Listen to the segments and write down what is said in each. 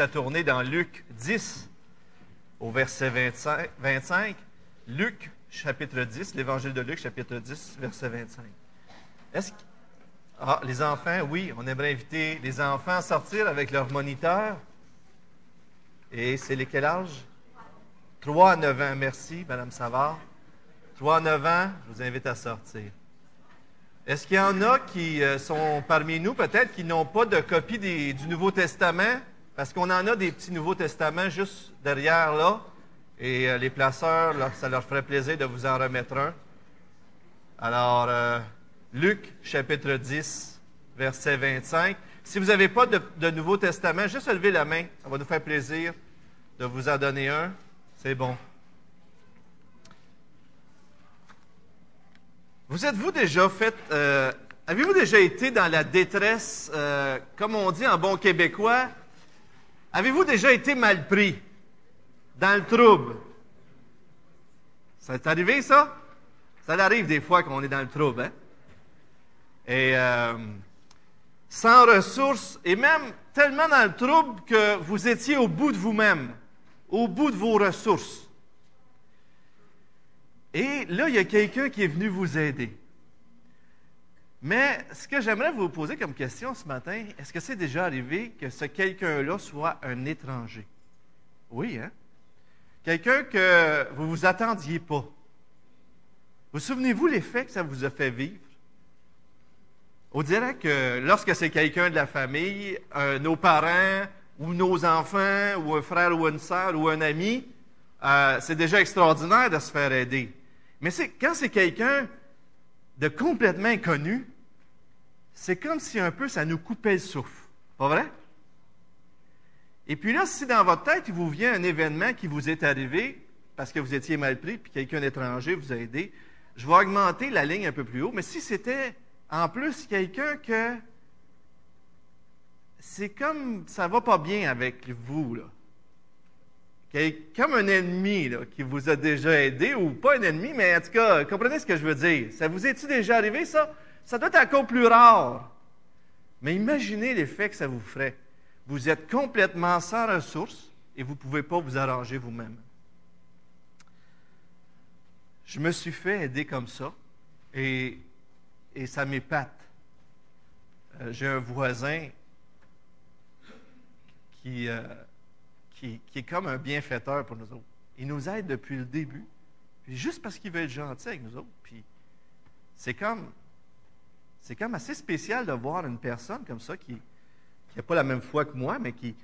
à tourner dans Luc 10, au verset 25. 25. Luc, chapitre 10, l'évangile de Luc, chapitre 10, verset 25. Est-ce que... Ah, les enfants, oui, on aimerait inviter les enfants à sortir avec leur moniteur. Et c'est les quel âge? 3 à 9 ans. Merci, Madame Savard. 3 à 9 ans, je vous invite à sortir. Est-ce qu'il y en a qui euh, sont parmi nous, peut-être, qui n'ont pas de copie du Nouveau Testament? Parce qu'on en a des petits Nouveaux Testaments juste derrière là. Et euh, les placeurs, ça leur ferait plaisir de vous en remettre un. Alors, euh, Luc, chapitre 10, verset 25. Si vous n'avez pas de, Nouveau Testament, juste levez la main. Ça va nous faire plaisir de vous en donner un. C'est bon. Vous êtes-vous déjà fait. euh, Avez-vous déjà été dans la détresse, comme on dit en bon québécois? Avez-vous déjà été mal pris? Dans le trouble? Ça est arrivé, ça? Ça arrive des fois qu'on est dans le trouble, hein? Et euh, sans ressources, et même tellement dans le trouble que vous étiez au bout de vous-même, au bout de vos ressources. Et là, il y a quelqu'un qui est venu vous aider. Mais ce que j'aimerais vous poser comme question ce matin, est-ce que c'est déjà arrivé que ce quelqu'un-là soit un étranger? Oui, hein? Quelqu'un que vous vous attendiez pas. Vous souvenez-vous l'effet que ça vous a fait vivre? On dirait que lorsque c'est quelqu'un de la famille, euh, nos parents ou nos enfants ou un frère ou une sœur ou un ami, euh, c'est déjà extraordinaire de se faire aider. Mais quand c'est quelqu'un de complètement inconnu, c'est comme si un peu ça nous coupait le souffle. Pas vrai? Et puis là, si dans votre tête, il vous vient un événement qui vous est arrivé parce que vous étiez mal pris, puis quelqu'un d'étranger vous a aidé, je vais augmenter la ligne un peu plus haut. Mais si c'était en plus quelqu'un que c'est comme ça va pas bien avec vous, là. Comme un ennemi qui vous a déjà aidé, ou pas un ennemi, mais en tout cas, comprenez ce que je veux dire. Ça vous est-il déjà arrivé, ça? Ça doit être encore plus rare. Mais imaginez l'effet que ça vous ferait. Vous êtes complètement sans ressources et vous ne pouvez pas vous arranger vous-même. Je me suis fait aider comme ça et, et ça m'épate. Euh, J'ai un voisin qui, euh, qui, qui est comme un bienfaiteur pour nous autres. Il nous aide depuis le début, puis juste parce qu'il veut être gentil avec nous autres. C'est comme, c'est comme assez spécial de voir une personne comme ça qui n'a pas la même foi que moi, mais qui,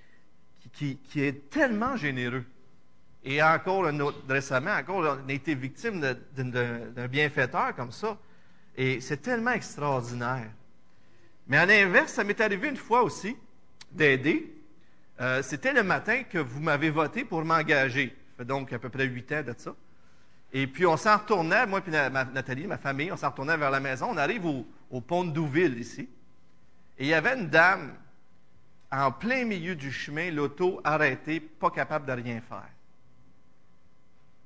qui, est tellement généreux. Et encore récemment, encore, on a été victime d'un bienfaiteur comme ça. Et c'est tellement extraordinaire. Mais à l'inverse, ça m'est arrivé une fois aussi d'aider. Euh, C'était le matin que vous m'avez voté pour m'engager. Ça fait donc à peu près huit ans de ça. Et puis on s'en retournait, moi et Nathalie, ma famille, on s'en retournait vers la maison. On arrive au, au pont de Douville ici. Et il y avait une dame en plein milieu du chemin, l'auto arrêtée, pas capable de rien faire.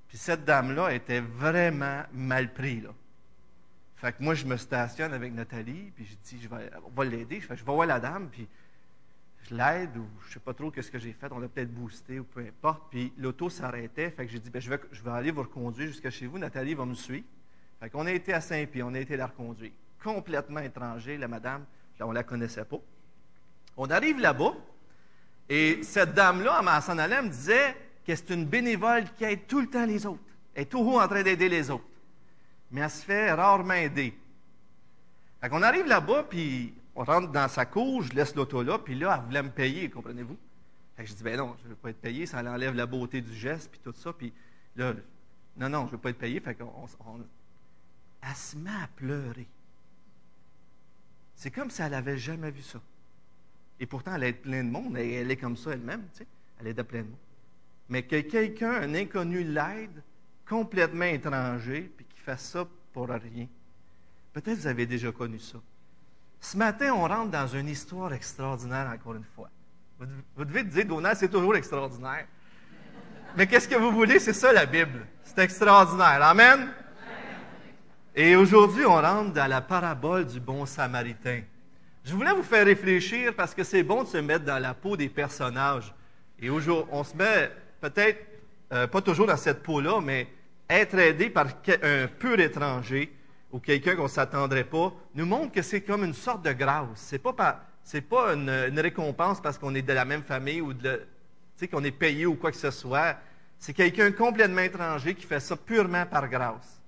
Puis cette dame-là était vraiment mal prise. Là. Fait que moi, je me stationne avec Nathalie, puis je dis, je vais, on va l'aider. Je, je vais voir la dame, puis je l'aide, ou je sais pas trop qu'est-ce que j'ai fait. On l'a peut-être boosté, ou peu importe. Puis l'auto s'arrêtait. Fait que j'ai dit, ben, je, vais, je vais aller vous reconduire jusqu'à chez vous. Nathalie va me suivre. Fait qu'on a été à Saint-Pierre, on a été la reconduire. Complètement étranger, la madame, on la connaissait pas. On arrive là-bas, et cette dame-là, en s'en disait que c'est une bénévole qui aide tout le temps les autres. Elle est toujours en train d'aider les autres. Mais elle se fait rarement aider. Fait qu'on arrive là-bas, puis on rentre dans sa cour, je laisse l'auto là, puis là, elle voulait me payer, comprenez-vous? Je dis, ben non, je ne veux pas être payé, ça enlève la beauté du geste, puis tout ça. Puis là, non, non, je ne veux pas être payé. Fait qu'on, on- elle se met à pleurer. C'est comme si elle n'avait jamais vu ça. Et pourtant, elle aide plein de monde. Elle, est comme ça elle-même, tu sais. Elle aide plein de monde. Mais que quelqu'un, un inconnu, l'aide, complètement étranger, puis qu'il fasse ça pour rien. Peut-être vous avez déjà connu ça. Ce matin, on rentre dans une histoire extraordinaire, encore une fois. Vous, devez- vous devez dire, Donald, c'est toujours extraordinaire. Mais qu'est-ce que vous voulez? C'est ça la Bible. C'est extraordinaire. Amen? Et aujourd'hui, on rentre dans la parabole du bon samaritain. Je voulais vous faire réfléchir parce que c'est bon de se mettre dans la peau des personnages. Et aujourd'hui, on se met peut-être, euh, pas toujours dans cette peau-là, mais être aidé par un pur étranger ou quelqu'un qu'on ne s'attendrait pas, nous montre que c'est comme une sorte de grâce. C'est pas c'est pas une, récompense parce qu'on est de la même famille ou qu'on est payé ou quoi que ce soit. C'est quelqu'un complètement étranger qui fait ça purement par grâce.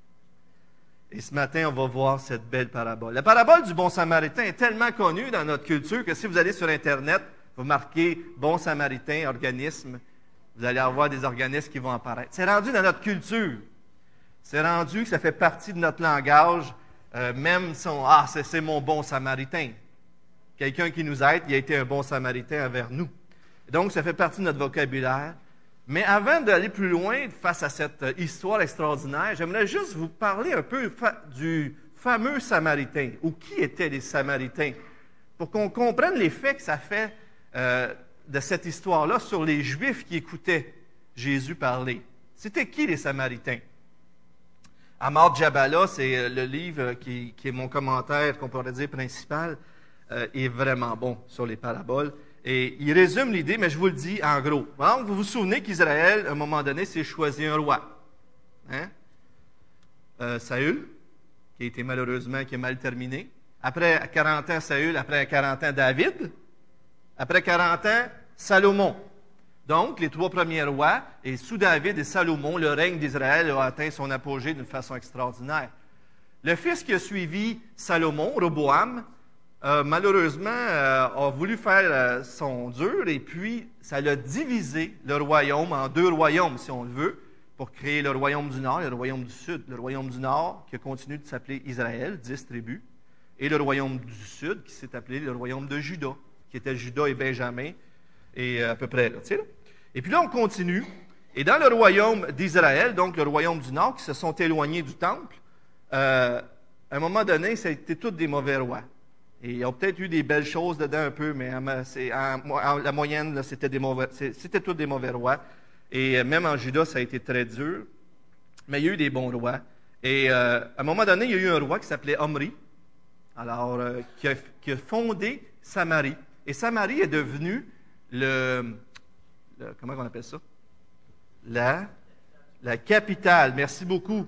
Et ce matin, on va voir cette belle parabole. La parabole du bon samaritain est tellement connue dans notre culture que si vous allez sur Internet, vous marquez bon samaritain, organisme, vous allez avoir des organismes qui vont apparaître. C'est rendu dans notre culture. C'est rendu que ça fait partie de notre langage, euh, même son Ah, c'est mon bon samaritain. Quelqu'un qui nous aide, il a été un bon samaritain envers nous. Donc, ça fait partie de notre vocabulaire. Mais avant d'aller plus loin face à cette euh, histoire extraordinaire, j'aimerais juste vous parler un peu du fameux Samaritain, ou qui étaient les Samaritains, pour qu'on comprenne l'effet que ça fait euh, de cette histoire-là sur les Juifs qui écoutaient Jésus parler. C'était qui les Samaritains? Amar Jabala, c'est euh, le livre qui, est mon commentaire, qu'on pourrait dire principal, est vraiment bon sur les paraboles. Et il résume l'idée, mais je vous le dis en gros. vous vous souvenez qu'Israël, à un moment donné, s'est choisi un roi. Hein? Euh, Saül, qui a été malheureusement qui est mal terminé. Après 40 ans, Saül. Après 40 ans, David. Après 40 ans, Salomon. Donc, les trois premiers rois, et sous David et Salomon, le règne d'Israël a atteint son apogée d'une façon extraordinaire. Le fils qui a suivi Salomon, Roboam, euh, malheureusement, euh, a voulu faire euh, son dur et puis ça l'a divisé le royaume en deux royaumes, si on le veut, pour créer le royaume du Nord et le royaume du Sud. Le royaume du Nord qui a continué de s'appeler Israël, dix tribus, et le royaume du Sud qui s'est appelé le royaume de Juda, qui était Juda et Benjamin, et à peu près là, là. Et puis là, on continue. Et dans le royaume d'Israël, donc le royaume du Nord, qui se sont éloignés du temple, à un moment donné, ça a été tous des mauvais rois. Et il y a peut-être eu des belles choses dedans un peu, mais en, la moyenne, c'était, tous des mauvais rois. Et euh, même en Juda, ça a été très dur. Mais il y a eu des bons rois. Et euh, à un moment donné, il y a eu un roi qui s'appelait Omri, alors, euh, qui, a, fondé Samarie. Et Samarie est devenue le, comment on appelle ça? La, la capitale. Merci beaucoup.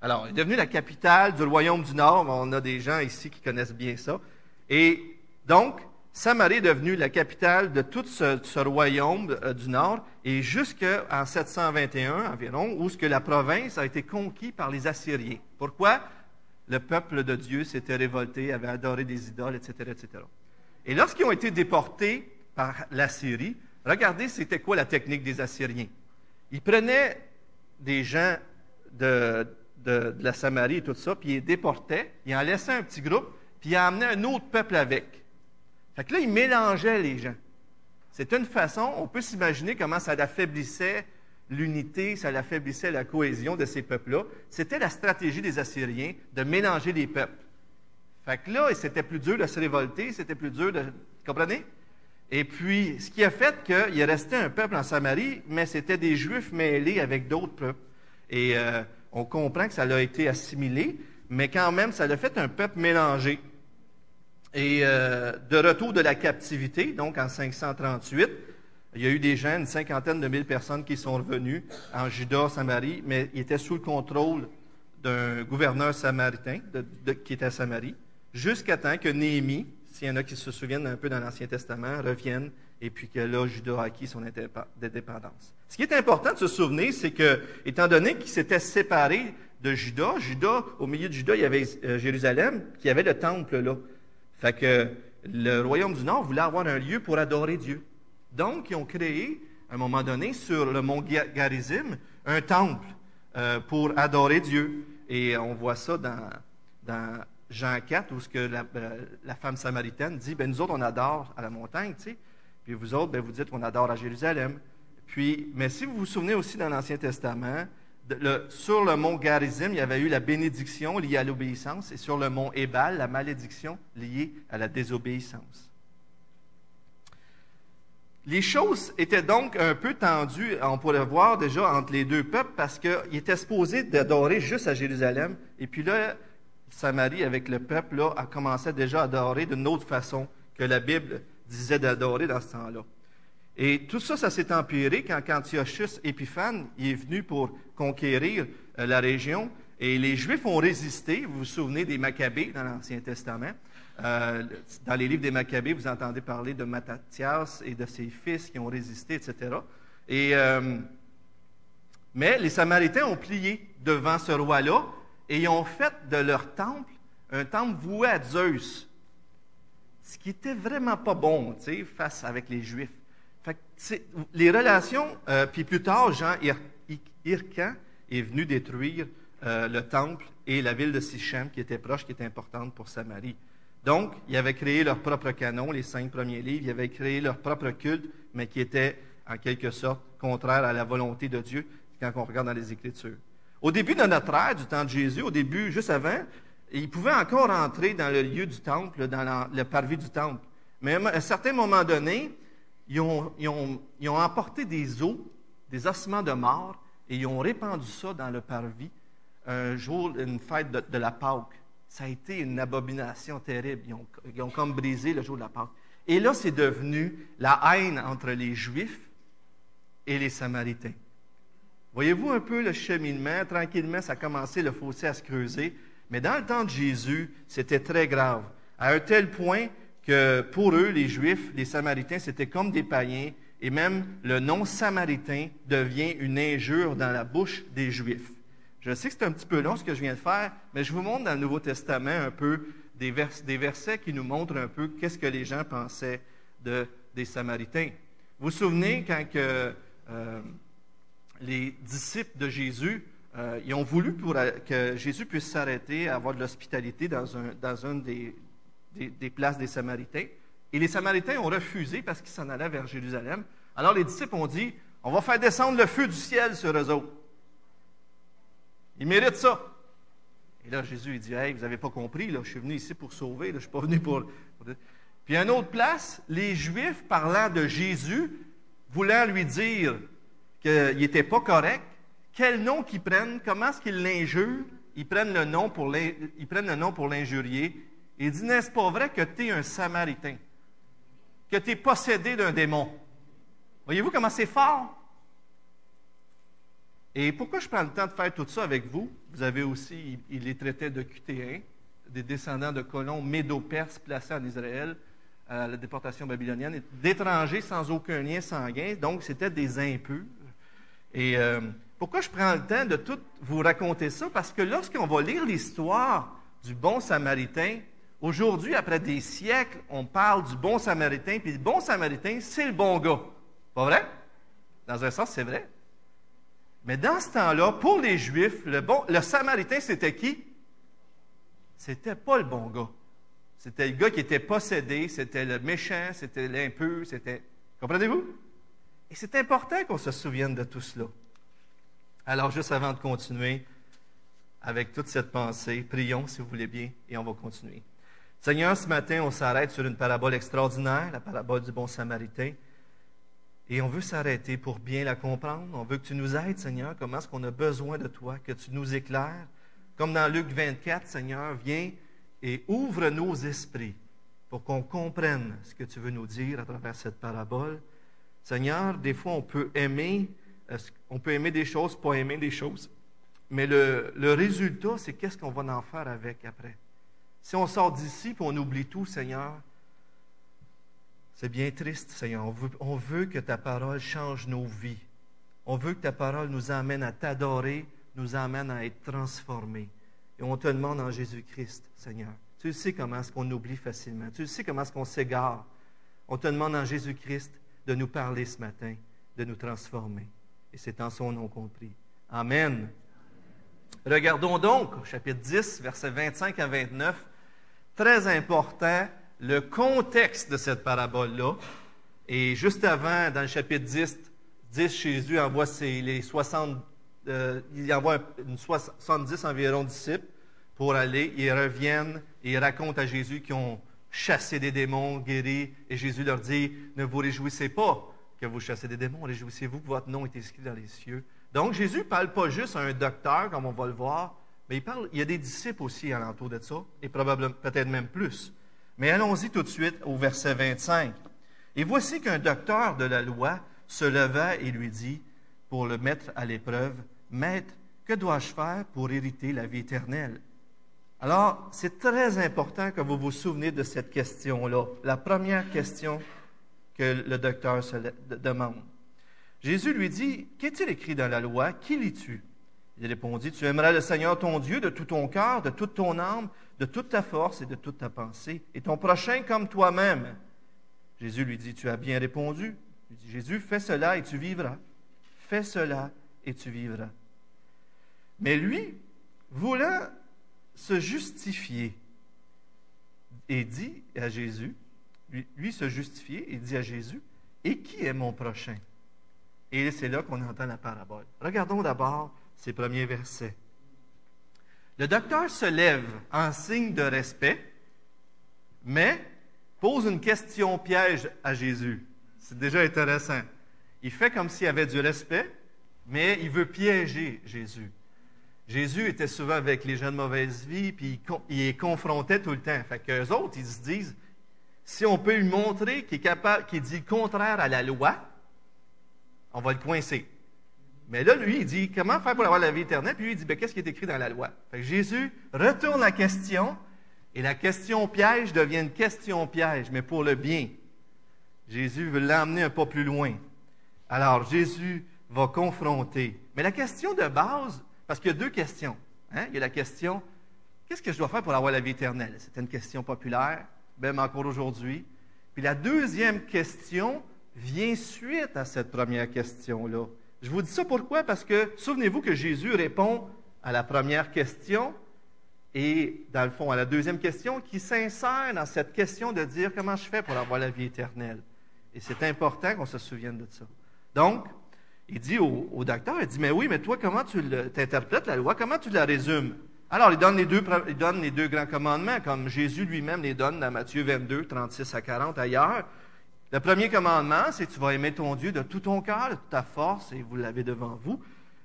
Alors, elle est devenue la capitale du royaume du Nord. On a des gens ici qui connaissent bien ça. Et donc, Samarie est devenue la capitale de tout ce, royaume euh, du nord, et jusqu'en 721 environ, où ce la province a été conquise par les Assyriens. Pourquoi? Le peuple de Dieu s'était révolté, avait adoré des idoles, etc., etc. Et lorsqu'ils ont été déportés par l'Assyrie, regardez c'était quoi la technique des Assyriens. Ils prenaient des gens de, de la Samarie et tout ça, puis ils les déportaient, ils en laissaient un petit groupe, il a amené un autre peuple avec. Fait que là, il mélangeait les gens. C'est une façon, on peut s'imaginer comment ça affaiblissait l'unité, ça affaiblissait la cohésion de ces peuples-là. C'était la stratégie des Assyriens de mélanger les peuples. Fait que là, c'était plus dur de se révolter, c'était plus dur de. Comprenez? Et puis, ce qui a fait qu'il est resté un peuple en Samarie, mais c'était des Juifs mêlés avec d'autres peuples. Et euh, on comprend que ça a été assimilé, mais quand même, ça l'a fait un peuple mélangé. Et euh, de retour de la captivité, donc en 538, il y a eu des gens, une cinquantaine de mille personnes qui sont revenues en Juda, Samarie, mais ils étaient sous le contrôle d'un gouverneur samaritain qui était à Samarie, jusqu'à temps que Néhémie, s'il y en a qui se souviennent un peu dans l'Ancien Testament, revienne et puis que là, Juda a acquis son indépendance. Ce qui est important de se souvenir, c'est que, étant donné qu'il s'était séparé de Juda, Juda, au milieu de Juda, il y avait euh, Jérusalem, qui avait le temple là. Fait que le royaume du Nord voulait avoir un lieu pour adorer Dieu. Donc, ils ont créé, à un moment donné, sur le mont Garizim, un temple euh, pour adorer Dieu. Et on voit ça dans, Jean 4, où ce que la, euh, femme samaritaine dit, ben nous autres, on adore à la montagne, tu sais. Puis vous autres, ben, vous dites qu'on adore à Jérusalem. Puis, mais si vous vous souvenez aussi dans l'Ancien Testament, sur le mont Garizim, il y avait eu la bénédiction liée à l'obéissance, et sur le mont Ébal, la malédiction liée à la désobéissance. Les choses étaient donc un peu tendues, on pourrait voir déjà, entre les deux peuples, parce qu'ils étaient supposés d'adorer juste à Jérusalem, et puis là, Samarie, avec le peuple, là, a commencé déjà à adorer d'une autre façon que la Bible disait d'adorer dans ce temps-là. Et tout ça, ça s'est empiré quand Antiochus Épiphane est venu pour conquérir euh, la région. Et les Juifs ont résisté. Vous vous souvenez des Maccabées dans l'Ancien Testament? Euh, dans les livres des Maccabées, vous entendez parler de Mattathias et de ses fils qui ont résisté, etc. Et, euh, mais les Samaritains ont plié devant ce roi-là et ils ont fait de leur temple un temple voué à Zeus. Ce qui était vraiment pas bon, tu sais, face avec les Juifs. Les relations, euh, puis plus tard, Jean Hircan est venu détruire euh, le temple et la ville de Sichem, qui était proche, qui était importante pour Samarie. Donc, ils avaient créé leur propre canon, les cinq premiers livres, ils avaient créé leur propre culte, mais qui était en quelque sorte contraire à la volonté de Dieu quand on regarde dans les Écritures. Au début de notre ère, du temps de Jésus, au début, juste avant, ils pouvaient encore entrer dans le lieu du temple, dans le parvis du temple. Mais à un certain moment donné, ils ont, ils ont emporté des os, des ossements de mort, et ils ont répandu ça dans le parvis un jour, une fête de, la Pâque. Ça a été une abomination terrible. Ils ont, comme brisé le jour de la Pâque. Et là, c'est devenu la haine entre les Juifs et les Samaritains. Voyez-vous un peu le cheminement? Tranquillement, ça a commencé le fossé à se creuser. Mais dans le temps de Jésus, c'était très grave. À un tel point que pour eux, les Juifs, les Samaritains, c'était comme des païens. Et même le nom samaritain devient une injure dans la bouche des Juifs. Je sais que c'est un petit peu long ce que je viens de faire, mais je vous montre dans le Nouveau Testament un peu des, versets qui nous montrent un peu qu'est-ce que les gens pensaient de, des Samaritains. Vous vous souvenez quand que, euh, les disciples de Jésus, euh, ont voulu pour, que Jésus puisse s'arrêter, avoir de l'hospitalité dans, un, dans des, des, places des Samaritains. Et les Samaritains ont refusé parce qu'ils s'en allaient vers Jérusalem. Alors les disciples ont dit, on va faire descendre le feu du ciel sur eux autres. Il mérite ça. Et là, Jésus, il dit, hey, vous n'avez pas compris, là, je suis venu ici pour sauver, là, je ne suis pas venu pour... Puis à une autre place, les Juifs, parlant de Jésus, voulant lui dire qu'il n'était pas correct, quel nom qu'ils prennent, comment est-ce qu'ils l'injurent, ils prennent le nom pour l'injurier. Il dit, n'est-ce pas vrai que tu es un Samaritain, que tu es possédé d'un démon? Voyez-vous comment c'est fort? Et pourquoi je prends le temps de faire tout ça avec vous? Vous avez aussi, il les traitait de QT1, des descendants de colons médo-perses placés en Israël à la déportation babylonienne, d'étrangers sans aucun lien sanguin, donc c'était des impurs. Et euh, pourquoi je prends le temps de tout vous raconter ça? Parce que lorsqu'on va lire l'histoire du bon samaritain, aujourd'hui, après des siècles, on parle du bon samaritain, puis le bon samaritain, c'est le bon gars. Pas vrai? Dans un sens, c'est vrai. Mais dans ce temps-là, pour les Juifs, le, bon, le Samaritain, c'était qui? C'était pas le bon gars. C'était le gars qui était possédé, c'était le méchant, c'était l'impur, c'était. Comprenez-vous? Et c'est important qu'on se souvienne de tout cela. Alors, juste avant de continuer avec toute cette pensée, prions si vous voulez bien, et on va continuer. Seigneur, ce matin, on s'arrête sur une parabole extraordinaire, la parabole du bon Samaritain. Et on veut s'arrêter pour bien la comprendre. On veut que tu nous aides, Seigneur, comment est-ce qu'on a besoin de toi, que tu nous éclaires. Comme dans Luc 24, Seigneur, viens et ouvre nos esprits pour qu'on comprenne ce que tu veux nous dire à travers cette parabole. Seigneur, des fois, on peut aimer, on peut aimer des choses, pas aimer des choses. Mais le résultat, c'est qu'est-ce qu'on va en faire avec après. Si on sort d'ici et on oublie tout, Seigneur, c'est bien triste, Seigneur. On veut, que ta parole change nos vies. On veut que ta parole nous amène à t'adorer, nous amène à être transformés. Et on te demande en Jésus-Christ, Seigneur. Tu sais comment est-ce qu'on oublie facilement? Tu sais comment est-ce qu'on s'égare? On te demande en Jésus-Christ de nous parler ce matin, de nous transformer. Et c'est en son nom qu'on prie. Amen. Regardons donc, chapitre 10, versets 25 à 29, très important le contexte de cette parabole-là. Et juste avant, dans le chapitre 10, 10 Jésus envoie les 60, euh, il envoie une 70 environ disciples pour aller. Ils reviennent et ils racontent à Jésus qu'ils ont chassé des démons, guéri. Et Jésus leur dit, ne vous réjouissez pas que vous chassez des démons, réjouissez-vous que votre nom est inscrit dans les cieux. Donc Jésus ne parle pas juste à un docteur, comme on va le voir, mais il, parle, il y a des disciples aussi alentour de ça, et probablement peut-être même plus. Mais allons-y tout de suite au verset 25. Et voici qu'un docteur de la loi se leva et lui dit, pour le mettre à l'épreuve, Maître, que dois-je faire pour hériter la vie éternelle? Alors, c'est très important que vous vous souveniez de cette question-là, la première question que le docteur se demande. Jésus lui dit, Qu'est-il écrit dans la loi? Qui lis-tu? Il répondit, Tu aimeras le Seigneur ton Dieu de tout ton cœur, de toute ton âme, de toute ta force et de toute ta pensée, et ton prochain comme toi-même. Jésus lui dit, Tu as bien répondu. Jésus, fais cela et tu vivras. Fais cela et tu vivras. Mais lui, voulant se justifier, et dit à Jésus, lui, lui se justifier, et dit à Jésus, Et qui est mon prochain? Et c'est là qu'on entend la parabole. Regardons d'abord ces premiers versets. Le docteur se lève en signe de respect, mais pose une question piège à Jésus. C'est déjà intéressant. Il fait comme s'il avait du respect, mais il veut piéger Jésus. Jésus était souvent avec les gens de mauvaise vie, puis il les confrontait tout le temps. Fait qu'eux autres, ils se disent, si on peut lui montrer qu'il est capable, qu'il dit contraire à la loi, on va le coincer. Mais là, lui, il dit, comment faire pour avoir la vie éternelle? Puis lui, il dit, ben, qu'est-ce qui est écrit dans la loi? Fait que Jésus retourne la question, et la question piège devient une question piège, mais pour le bien. Jésus veut l'emmener un peu plus loin. Alors, Jésus va confronter. Mais la question de base, parce qu'il y a deux questions. Hein? Il y a la question, qu'est-ce que je dois faire pour avoir la vie éternelle? C'est une question populaire, même encore aujourd'hui. Puis la deuxième question vient suite à cette première question-là. Je vous dis ça pourquoi? Parce que souvenez-vous que Jésus répond à la première question et, dans le fond, à la deuxième question qui s'insère dans cette question de dire comment je fais pour avoir la vie éternelle. Et c'est important qu'on se souvienne de ça. Donc, il dit au, docteur, il dit, mais oui, mais toi, comment tu interprètes la loi? Comment tu la résumes? Alors, il donne, les deux, il donne les deux grands commandements, comme Jésus lui-même les donne dans Matthieu 22, 36 à 40 ailleurs. Le premier commandement, c'est tu vas aimer ton Dieu de tout ton cœur, de toute ta force, et vous l'avez devant vous.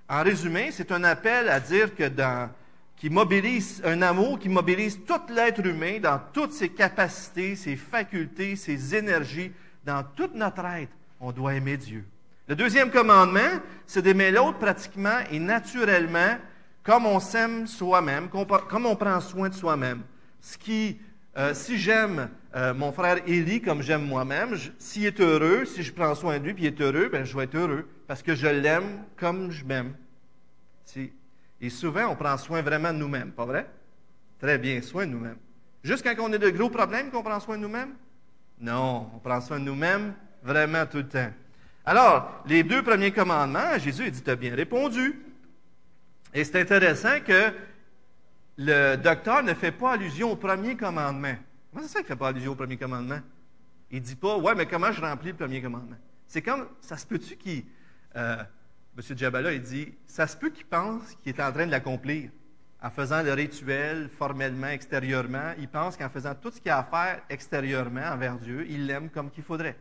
En résumé, c'est un appel à dire que dans, qui mobilise un amour qui mobilise tout l'être humain dans toutes ses capacités, ses facultés, ses énergies, dans toute notre être, on doit aimer Dieu. Le deuxième commandement, c'est d'aimer l'autre pratiquement et naturellement, comme on s'aime soi-même, comme on prend soin de soi-même. Ce qui euh, si j'aime euh, mon frère Élie comme j'aime moi-même, s'il est heureux, si je prends soin de lui et il est heureux, ben, je vais être heureux parce que je l'aime comme je m'aime. Et souvent, on prend soin vraiment de nous-mêmes, pas vrai? Très bien, soin de nous-mêmes. Juste quand on a de gros problèmes qu'on prend soin de nous-mêmes? Non, on prend soin de nous-mêmes vraiment tout le temps. Alors, les deux premiers commandements, Jésus a dit, tu as bien répondu. Et c'est intéressant que le docteur ne fait pas allusion au premier commandement. Comment c'est ça qu'il ne fait pas allusion au premier commandement? Il ne dit pas, ouais, mais comment je remplis le premier commandement? C'est comme, ça se peut-tu qu'il, euh, M. Djabala, il dit, ça se peut qu'il pense qu'il est en train de l'accomplir. En faisant le rituel formellement, extérieurement, il pense qu'en faisant tout ce qu'il a à faire extérieurement envers Dieu, il l'aime comme qu'il faudrait.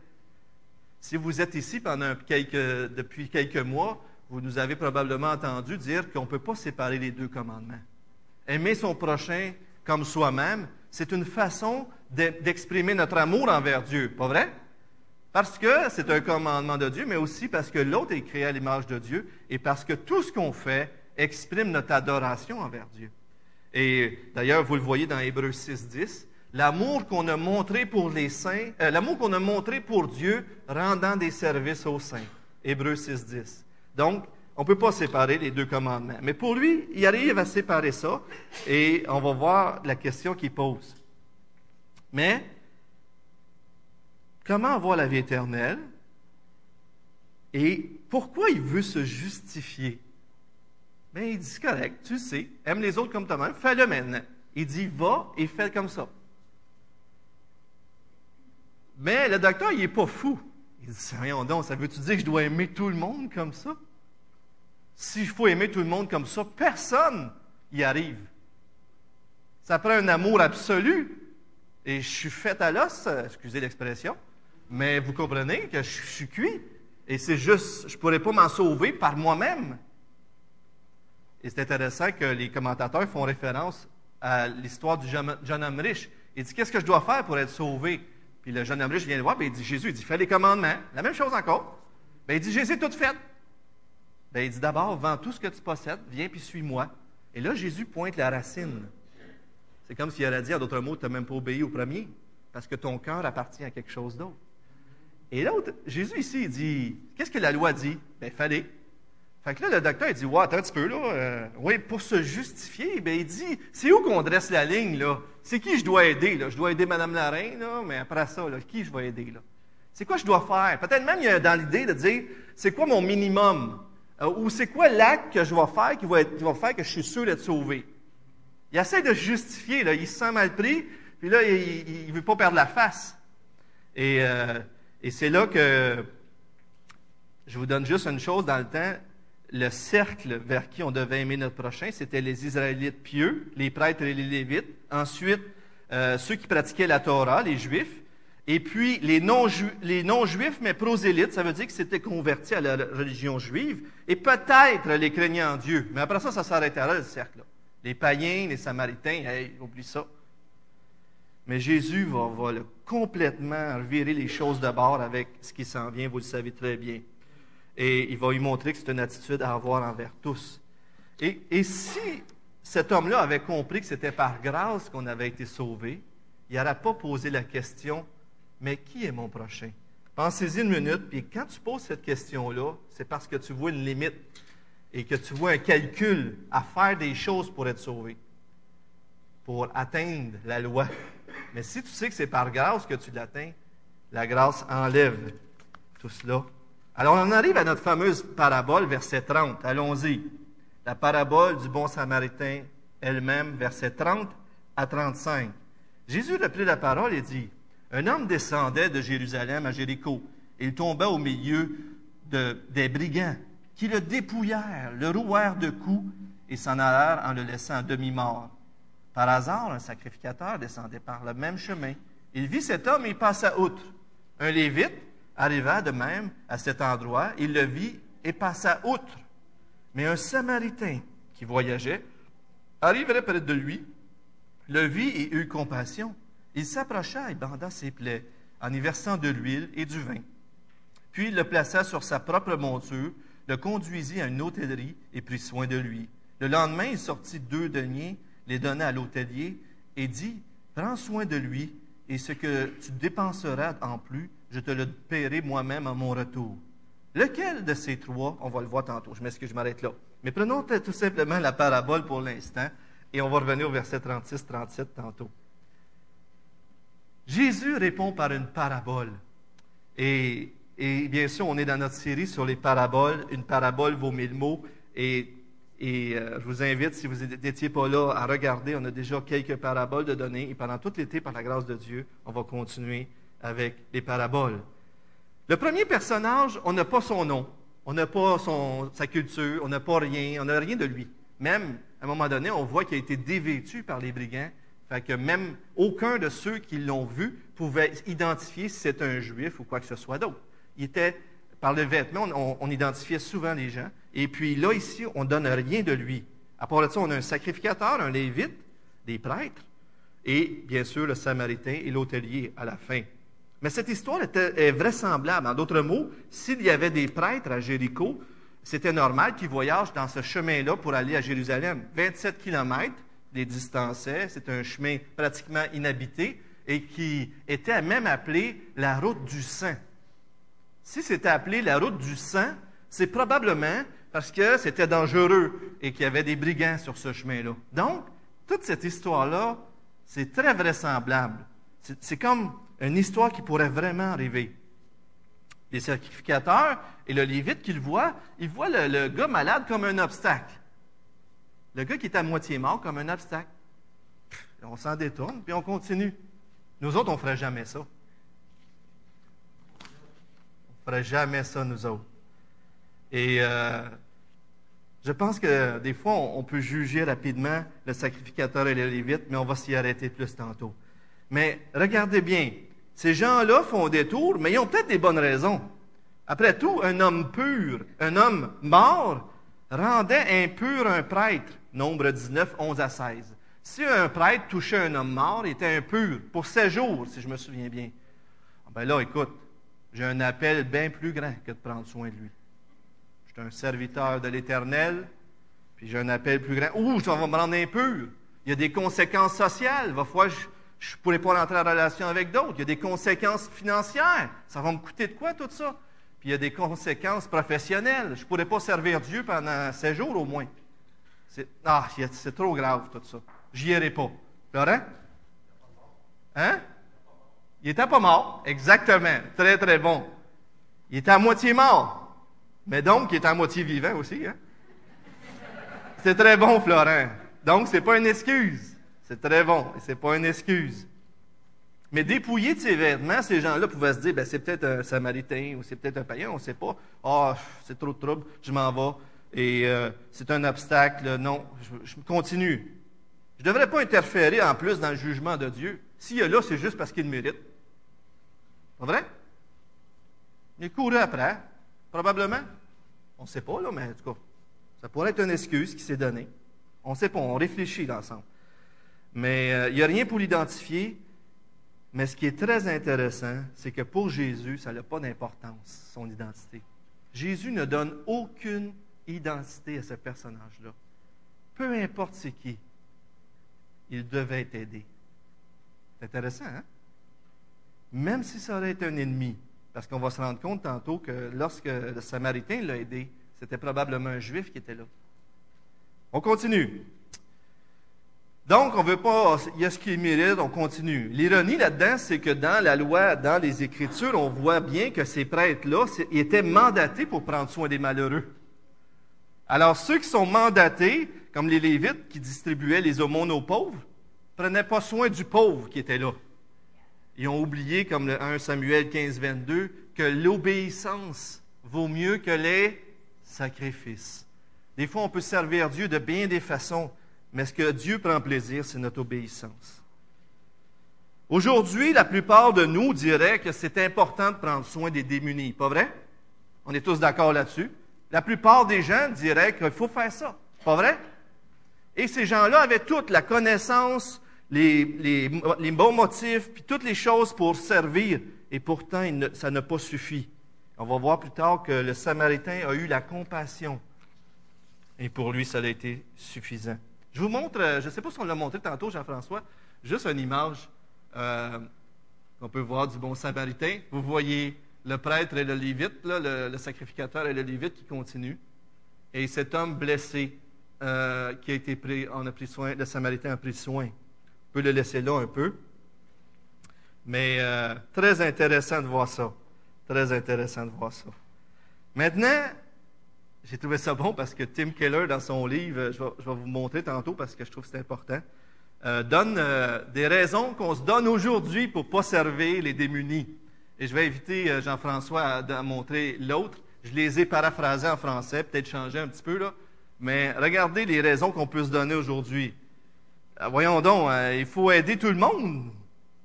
Si vous êtes ici pendant depuis quelques mois, vous nous avez probablement entendu dire qu'on ne peut pas séparer les deux commandements. Aimer son prochain comme soi-même, c'est une façon d'exprimer notre amour envers Dieu, pas vrai? Parce que c'est un commandement de Dieu, mais aussi parce que l'autre est créé à l'image de Dieu et parce que tout ce qu'on fait exprime notre adoration envers Dieu. Et d'ailleurs, vous le voyez dans Hébreux 6, 10, l'amour qu'on a montré pour les saints, euh, l'amour qu'on a montré pour Dieu rendant des services aux saints. Hébreux 6, 10. Donc, on ne peut pas séparer les deux commandements. Mais pour lui, il arrive à séparer ça et on va voir la question qu'il pose. Mais, comment avoir la vie éternelle et pourquoi il veut se justifier? Bien, il dit, correct, tu sais, aime les autres comme toi-même, fais-le maintenant. Il dit, va et fais comme ça. Mais le docteur, il n'est pas fou. Il dit, rien donc, ça veut-tu dire que je dois aimer tout le monde comme ça? S'il faut aimer tout le monde comme ça, personne y arrive. Ça prend un amour absolu. Et je suis fait à l'os, excusez l'expression, mais vous comprenez que je, suis cuit. Et c'est juste, je ne pourrais pas m'en sauver par moi-même. Et c'est intéressant que les commentateurs font référence à l'histoire du jeune homme riche. Il dit, qu'est-ce que je dois faire pour être sauvé? Puis le jeune homme riche vient le voir, puis il dit, Jésus, il dit, fais les commandements. La même chose encore. Ben, il dit, Jésus, tout fait. Ben, il dit, d'abord, vends tout ce que tu possèdes, viens puis suis-moi. Et là, Jésus pointe la racine. C'est comme s'il aurait dit, en d'autres mots, tu n'as même pas obéi au premier, parce que ton cœur appartient à quelque chose d'autre. Et l'autre, Jésus ici, il dit, qu'est-ce que la loi dit? Ben, fallait. Fait que là, le docteur, il dit, ouais, attends un petit peu, là. Euh, oui, pour se justifier, ben, il dit, c'est où qu'on dresse la ligne, là? C'est qui je dois aider, là? Je dois aider Mme la reine, là, mais après ça, là, qui je vais aider, là? C'est quoi je dois faire? Peut-être même, dans l'idée de dire, c'est quoi mon minimum? Euh, ou c'est quoi l'acte que je vais faire qui va, qui va, faire que je suis sûr d'être sauvé? Il essaie de justifier, là. Il se sent mal pris, puis là, il ne veut pas perdre la face. Et, euh, et c'est là que je vous donne juste une chose dans le temps le cercle vers qui on devait aimer notre prochain, c'était les Israélites pieux, les prêtres et les Lévites. Ensuite, euh, ceux qui pratiquaient la Torah, les Juifs. Et puis, les non-juifs, mais prosélytes, ça veut dire qu'ils s'étaient convertis à la religion juive. Et peut-être les craignants Dieu. Mais après ça, ça s'arrêtait là, le cercle. Là. Les païens, les samaritains, hey, oublie ça. Mais Jésus va, complètement revirer les choses de bord avec ce qui s'en vient, vous le savez très bien et il va lui montrer que c'est une attitude à avoir envers tous. Et, si cet homme-là avait compris que c'était par grâce qu'on avait été sauvé, il n'aurait pas posé la question, mais qui est mon prochain? Pensez-y une minute, puis quand tu poses cette question-là, c'est parce que tu vois une limite et que tu vois un calcul à faire des choses pour être sauvé, pour atteindre la loi. Mais si tu sais que c'est par grâce que tu l'atteins, la grâce enlève tout cela alors, on arrive à notre fameuse parabole, verset 30. Allons-y. La parabole du bon samaritain elle-même, verset 30 à 35. Jésus reprit la parole et dit, Un homme descendait de Jérusalem à Jéricho. Il tomba au milieu de, des brigands qui le dépouillèrent, le rouèrent de coups et s'en allèrent en le laissant demi-mort. Par hasard, un sacrificateur descendait par le même chemin. Il vit cet homme et passa outre. Un lévite, arriva de même à cet endroit, il le vit et passa outre. Mais un Samaritain qui voyageait arriverait près de lui, le vit et eut compassion. Il s'approcha et banda ses plaies en y versant de l'huile et du vin. Puis il le plaça sur sa propre monture, le conduisit à une hôtellerie et prit soin de lui. Le lendemain, il sortit deux deniers, les donna à l'hôtelier et dit, Prends soin de lui, et ce que tu dépenseras en plus, je te le paierai moi-même à mon retour. Lequel de ces trois, on va le voir tantôt, je m'excuse, je m'arrête là. Mais prenons tout simplement la parabole pour l'instant et on va revenir au verset 36-37 tantôt. Jésus répond par une parabole. Et, bien sûr, on est dans notre série sur les paraboles. Une parabole vaut mille mots. Et, euh, je vous invite, si vous n'étiez pas là, à regarder. On a déjà quelques paraboles de donner. Et pendant tout l'été, par la grâce de Dieu, on va continuer avec les paraboles. Le premier personnage, on n'a pas son nom, on n'a pas sa culture, on n'a pas rien, on n'a rien de lui. Même, à un moment donné, on voit qu'il a été dévêtu par les brigands, fait que même aucun de ceux qui l'ont vu pouvait identifier si c'est un juif ou quoi que ce soit d'autre. Il était, par le vêtement, on, identifiait souvent les gens. Et puis là, ici, on ne donne rien de lui. À part de ça, on a un sacrificateur, un lévite, des prêtres, et bien sûr le samaritain et l'hôtelier à la fin. Mais cette histoire est vraisemblable. En d'autres mots, s'il y avait des prêtres à Jéricho, c'était normal qu'ils voyagent dans ce chemin-là pour aller à Jérusalem. 27 kilomètres les distançaient. C'est un chemin pratiquement inhabité et qui était même appelé la route du sang. Si c'était appelé la route du sang, c'est probablement parce que c'était dangereux et qu'il y avait des brigands sur ce chemin-là. Donc, toute cette histoire-là, c'est très vraisemblable. C'est comme une histoire qui pourrait vraiment arriver. Les sacrificateurs et le Lévite qu'ils voient, ils voient le, gars malade comme un obstacle. Le gars qui est à moitié mort comme un obstacle. On s'en détourne, puis on continue. Nous autres, on ne ferait jamais ça. On ne ferait jamais ça, nous autres. Et euh, je pense que des fois, on peut juger rapidement le sacrificateur et le lévite, mais on va s'y arrêter plus tantôt. Mais regardez bien, ces gens-là font des tours, mais ils ont peut-être des bonnes raisons. Après tout, un homme pur, un homme mort, rendait impur un prêtre. Nombre 19, 11 à 16. Si un prêtre touchait un homme mort, il était impur pour sept jours, si je me souviens bien. ben là, écoute, j'ai un appel bien plus grand que de prendre soin de lui. Je suis un serviteur de l'Éternel, puis j'ai un appel plus grand. Ouh, ça va me rendre impur. Il y a des conséquences sociales. Va falloir je ne pourrai pas rentrer en relation avec d'autres. Il y a des conséquences financières. Ça va me coûter de quoi tout ça? Puis il y a des conséquences professionnelles. Je ne pourrai pas servir Dieu pendant sept jours au moins. C'est, ah, c'est trop grave tout ça. J'y irai pas. Laurent? Hein? Il était pas mort, exactement. Très, très bon. Il était à moitié mort. Mais donc, il est à moitié vivant aussi. Hein? C'est très bon, Florent. Donc, ce n'est pas une excuse. C'est très bon et ce n'est pas une excuse. Mais dépouillé de ses vêtements, ces gens-là pouvaient se dire, ben, c'est peut-être un samaritain ou c'est peut-être un païen, on ne sait pas. Ah, c'est trop de trouble, je m'en vais. Et euh, c'est un obstacle, non, je, continue. Je ne devrais pas interférer en plus dans le jugement de Dieu. S'il est là, c'est juste parce qu'il mérite. Pas vrai? Il couru après, probablement. On ne sait pas, là, mais en tout cas, ça pourrait être une excuse qui s'est donnée. On ne sait pas, on réfléchit l'ensemble. Mais euh, il n'y a rien pour l'identifier. Mais ce qui est très intéressant, c'est que pour Jésus, ça n'a pas d'importance, son identité. Jésus ne donne aucune identité à ce personnage-là. Peu importe c'est qui, il devait être aidé. C'est intéressant, hein? Même si ça aurait été un ennemi, parce qu'on va se rendre compte tantôt que lorsque le Samaritain l'a aidé, c'était probablement un Juif qui était là. On continue. Donc, on veut pas, il y a ce qu'il mérite, on continue. L'ironie là-dedans, c'est que dans la loi, dans les Écritures, on voit bien que ces prêtres-là étaient mandatés pour prendre soin des malheureux. Alors, ceux qui sont mandatés, comme les Lévites qui distribuaient les aumônes aux pauvres, prenaient pas soin du pauvre qui était là. Ils ont oublié, comme le 1 Samuel 15, 22, que l'obéissance vaut mieux que les sacrifices. Des fois, on peut servir Dieu de bien des façons, mais ce que Dieu prend plaisir, c'est notre obéissance. Aujourd'hui, la plupart de nous diraient que c'est important de prendre soin des démunis, pas vrai? On est tous d'accord là-dessus? La plupart des gens diraient qu'il faut faire ça, pas vrai? Et ces gens-là avaient toute la connaissance, les, bons motifs, puis toutes les choses pour servir. Et pourtant, ça n'a pas suffi. On va voir plus tard que le Samaritain a eu la compassion. Et pour lui, ça a été suffisant. Je vous montre, euh, je ne sais pas si on l'a montré tantôt, Jean-François, juste une image euh, qu'on peut voir du bon samaritain. Vous voyez le prêtre et le lévite, le, sacrificateur et le lévite qui continuent. Et cet homme blessé euh, qui a été pris, on a pris soin, le samaritain a pris soin. On peut le laisser là un peu. Mais très intéressant de voir ça. Très intéressant de voir ça. Maintenant, j'ai trouvé ça bon parce que Tim Keller, dans son livre, je vais, vous montrer tantôt parce que je trouve que c'est important, euh, donne euh, des raisons qu'on se donne aujourd'hui pour ne pas servir les démunis. Et je vais inviter euh, Jean-François à, montrer l'autre. Je les ai paraphrasés en français, peut-être changé un petit peu, là. Mais regardez les raisons qu'on peut se donner aujourd'hui. voyons donc, il faut aider tout le monde.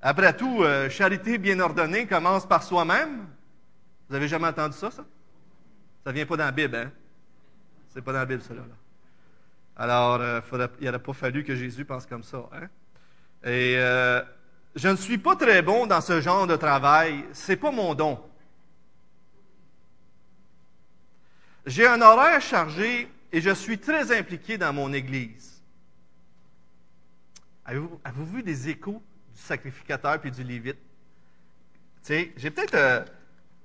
Après tout, charité bien ordonnée commence par soi-même. Vous avez jamais entendu ça, ça? Ça vient pas dans la Bible, hein? C'est pas dans la Bible, cela. Là. Alors, euh, il n'aurait pas fallu que Jésus pense comme ça. Hein? Et euh, je ne suis pas très bon dans ce genre de travail. C'est pas mon don. J'ai un horaire chargé et je suis très impliqué dans mon Église. Avez-vous, vu des échos du sacrificateur puis du lévite? j'ai peut-être. Euh,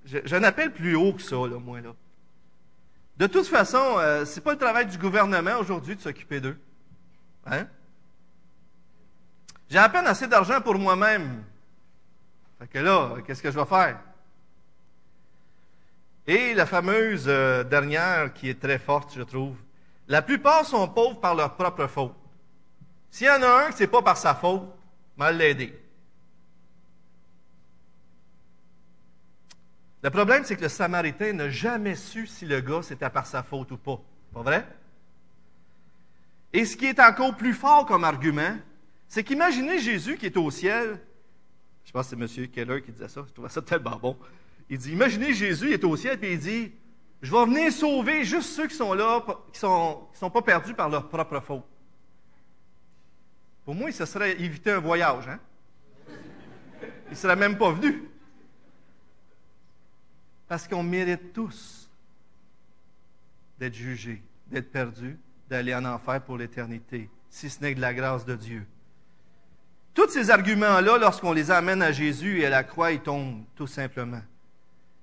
j'ai un plus haut que ça, moi, là. De toute façon, euh, ce n'est pas le travail du gouvernement aujourd'hui de s'occuper d'eux. Hein? J'ai à peine assez d'argent pour moi-même. Fait que là, qu'est-ce que je vais faire? Et la fameuse euh, dernière qui est très forte, je trouve. La plupart sont pauvres par leur propre faute. S'il y en a un qui n'est pas par sa faute, mal l'aider. Le problème, c'est que le Samaritain n'a jamais su si le gars, c'était par sa faute ou pas. Pas vrai? Et ce qui est encore plus fort comme argument, c'est qu'imaginez Jésus qui est au ciel. Je pense que c'est M. Keller qui disait ça. Je trouvais ça tellement bon. Il dit, imaginez Jésus, il est au ciel, et il dit, je vais venir sauver juste ceux qui sont là, qui ne sont, sont pas perdus par leur propre faute. Pour moi, ce serait éviter un voyage. Hein? Il ne serait même pas venu. Parce qu'on mérite tous d'être jugés, d'être perdus, d'aller en enfer pour l'éternité, si ce n'est de la grâce de Dieu. Tous ces arguments-là, lorsqu'on les amène à Jésus et à la croix, ils tombent tout simplement.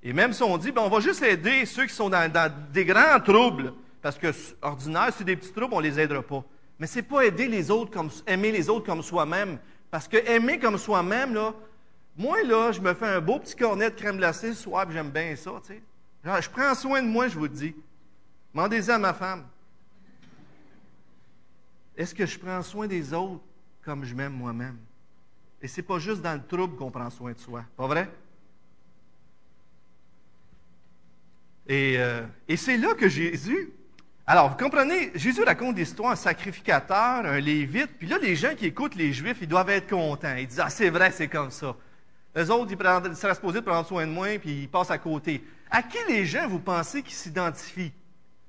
Et même si on dit, ben, on va juste aider ceux qui sont dans, des grands troubles, parce que ordinaire, c'est des petits troubles, on les aidera pas. Mais c'est pas aider les autres comme aimer les autres comme soi-même, parce que aimer comme soi-même là, moi là, je me fais un beau petit cornet de crème glacée ce j'aime bien ça, tu je prends soin de moi, je vous le dis. Demandez-y à ma femme. Est-ce que je prends soin des autres? Comme je m'aime moi-même? Et c'est pas juste dans le trouble qu'on prend soin de soi, pas vrai? Euh, et, c'est là que Jésus. Alors, vous comprenez, Jésus raconte des histoires, un sacrificateur, un lévite, puis là, les gens qui écoutent les Juifs, ils doivent être contents. Ils disent Ah, c'est vrai, c'est comme ça. Les autres, ils seraient supposés prendre soin de moi, puis ils passent à côté. À qui les gens, vous pensez, qui s'identifient?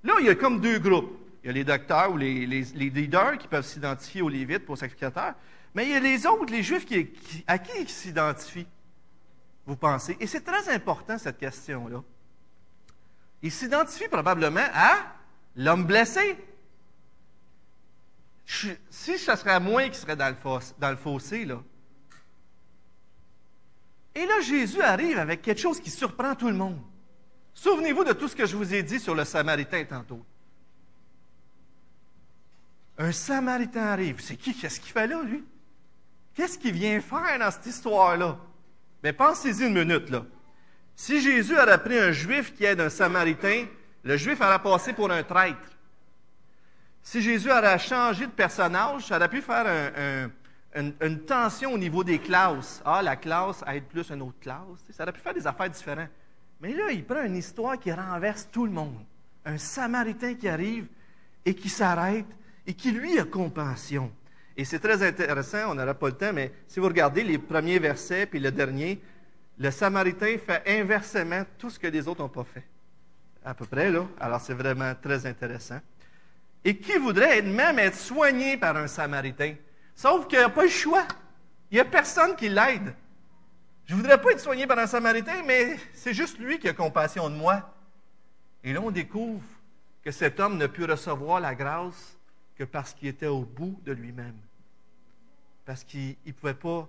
Là, il y a comme deux groupes. Il y a les docteurs ou les, leaders qui peuvent s'identifier aux Lévites pour sacrificateurs. Mais il y a les autres, les Juifs, qui, à qui ils s'identifient, vous pensez? Et c'est très important, cette question-là. Il s'identifie probablement à l'homme blessé. si ce serait moi qui serais dans le, dans le fossé, là. Et là, Jésus arrive avec quelque chose qui surprend tout le monde. Souvenez-vous de tout ce que je vous ai dit sur le Samaritain tantôt. Un Samaritain arrive. C'est qui? Qu'est-ce qu'il fait là, lui? Qu'est-ce qu'il vient faire dans cette histoire-là? Mais pensez-y une minute, là. Si Jésus aurait pris un juif qui aide un samaritain, le juif aurait passé pour un traître. Si Jésus aurait changé de personnage, ça aurait pu faire une, tension au niveau des classes. Ah, la classe aide plus une autre classe. Ça aurait pu faire des affaires différentes. Mais là, il prend une histoire qui renverse tout le monde. Un samaritain qui arrive et qui s'arrête et qui, lui, a compassion. Et c'est très intéressant, on n'aura pas le temps, mais si vous regardez les premiers versets puis le dernier, le Samaritain fait inversement tout ce que les autres n'ont pas fait. À peu près, là. Alors, c'est vraiment très intéressant. Et qui voudrait même être soigné par un Samaritain? Sauf qu'il n'y a pas le choix. Il n'y a personne qui l'aide. Je ne voudrais pas être soigné par un Samaritain, mais c'est juste lui qui a compassion de moi. Et là, on découvre que cet homme ne put recevoir la grâce que parce qu'il était au bout de lui-même. Parce qu'il ne pouvait pas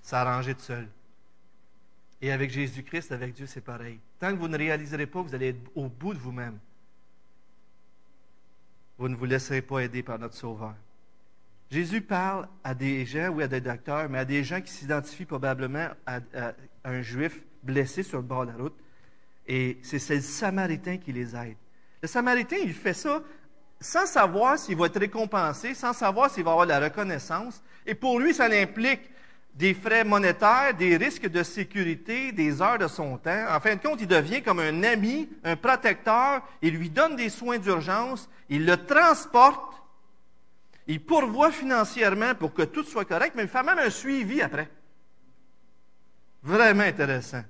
s'arranger de seul. Et avec Jésus-Christ, avec Dieu, c'est pareil. Tant que vous ne réaliserez pas, vous allez être au bout de vous-même. Vous ne vous laisserez pas aider par notre Sauveur. Jésus parle à des gens, oui, à des docteurs, mais à des gens qui s'identifient probablement à, un juif blessé sur le bord de la route. Et c'est le Samaritain qui les aide. Le Samaritain, il fait ça sans savoir s'il va être récompensé, sans savoir s'il va avoir la reconnaissance. Et pour lui, ça implique des frais monétaires, des risques de sécurité, des heures de son temps. En fin de compte, il devient comme un ami, un protecteur, il lui donne des soins d'urgence, il le transporte, il pourvoit financièrement pour que tout soit correct, mais il fait même un suivi après. Vraiment intéressant.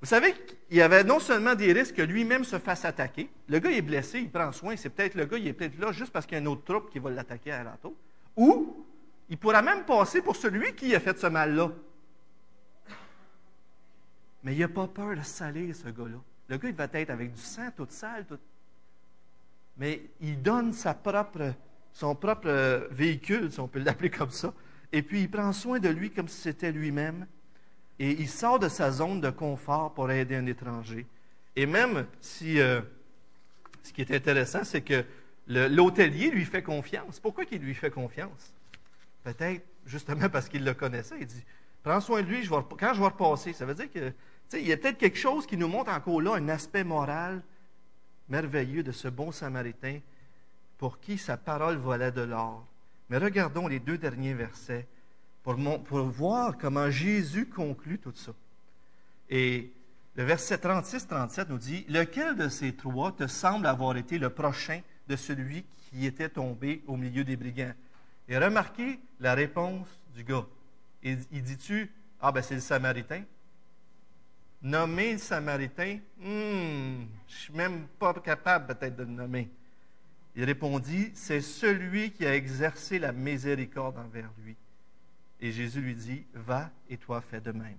Vous savez qu'il y avait non seulement des risques que lui-même se fasse attaquer, le gars est blessé, il prend soin, c'est peut-être le gars, il est peut-être là juste parce qu'il y a une autre troupe qui va l'attaquer à l'entour, ou il pourra même passer pour celui qui a fait ce mal-là. Mais il n'a pas peur de salir, ce gars-là. Le gars, il va être avec du sang tout sale, tout. Mais il donne son propre véhicule, si on peut l'appeler comme ça, et puis il prend soin de lui comme si c'était lui-même, et il sort de sa zone de confort pour aider un étranger. Et même si, euh, ce qui est intéressant, c'est que l'hôtelier lui fait confiance. Pourquoi qu'il lui fait confiance? Peut-être justement parce qu'il le connaissait. Il dit Prends soin de lui, quand je vais repasser. Ça veut dire que il y a peut-être quelque chose qui nous montre encore là un aspect moral merveilleux de ce bon samaritain pour qui sa parole volait de l'or. Mais regardons les deux derniers versets pour, voir comment Jésus conclut tout ça. Et le verset 36-37 nous dit Lequel de ces trois te semble avoir été le prochain de celui qui était tombé au milieu des brigands? Et remarquez la réponse du gars. Il, dit-tu, ah ben c'est le Samaritain? Nommer le Samaritain, hmm, je suis même pas capable peut-être de le nommer. Il répondit, c'est celui qui a exercé la miséricorde envers lui. Et Jésus lui dit, va et toi fais de même.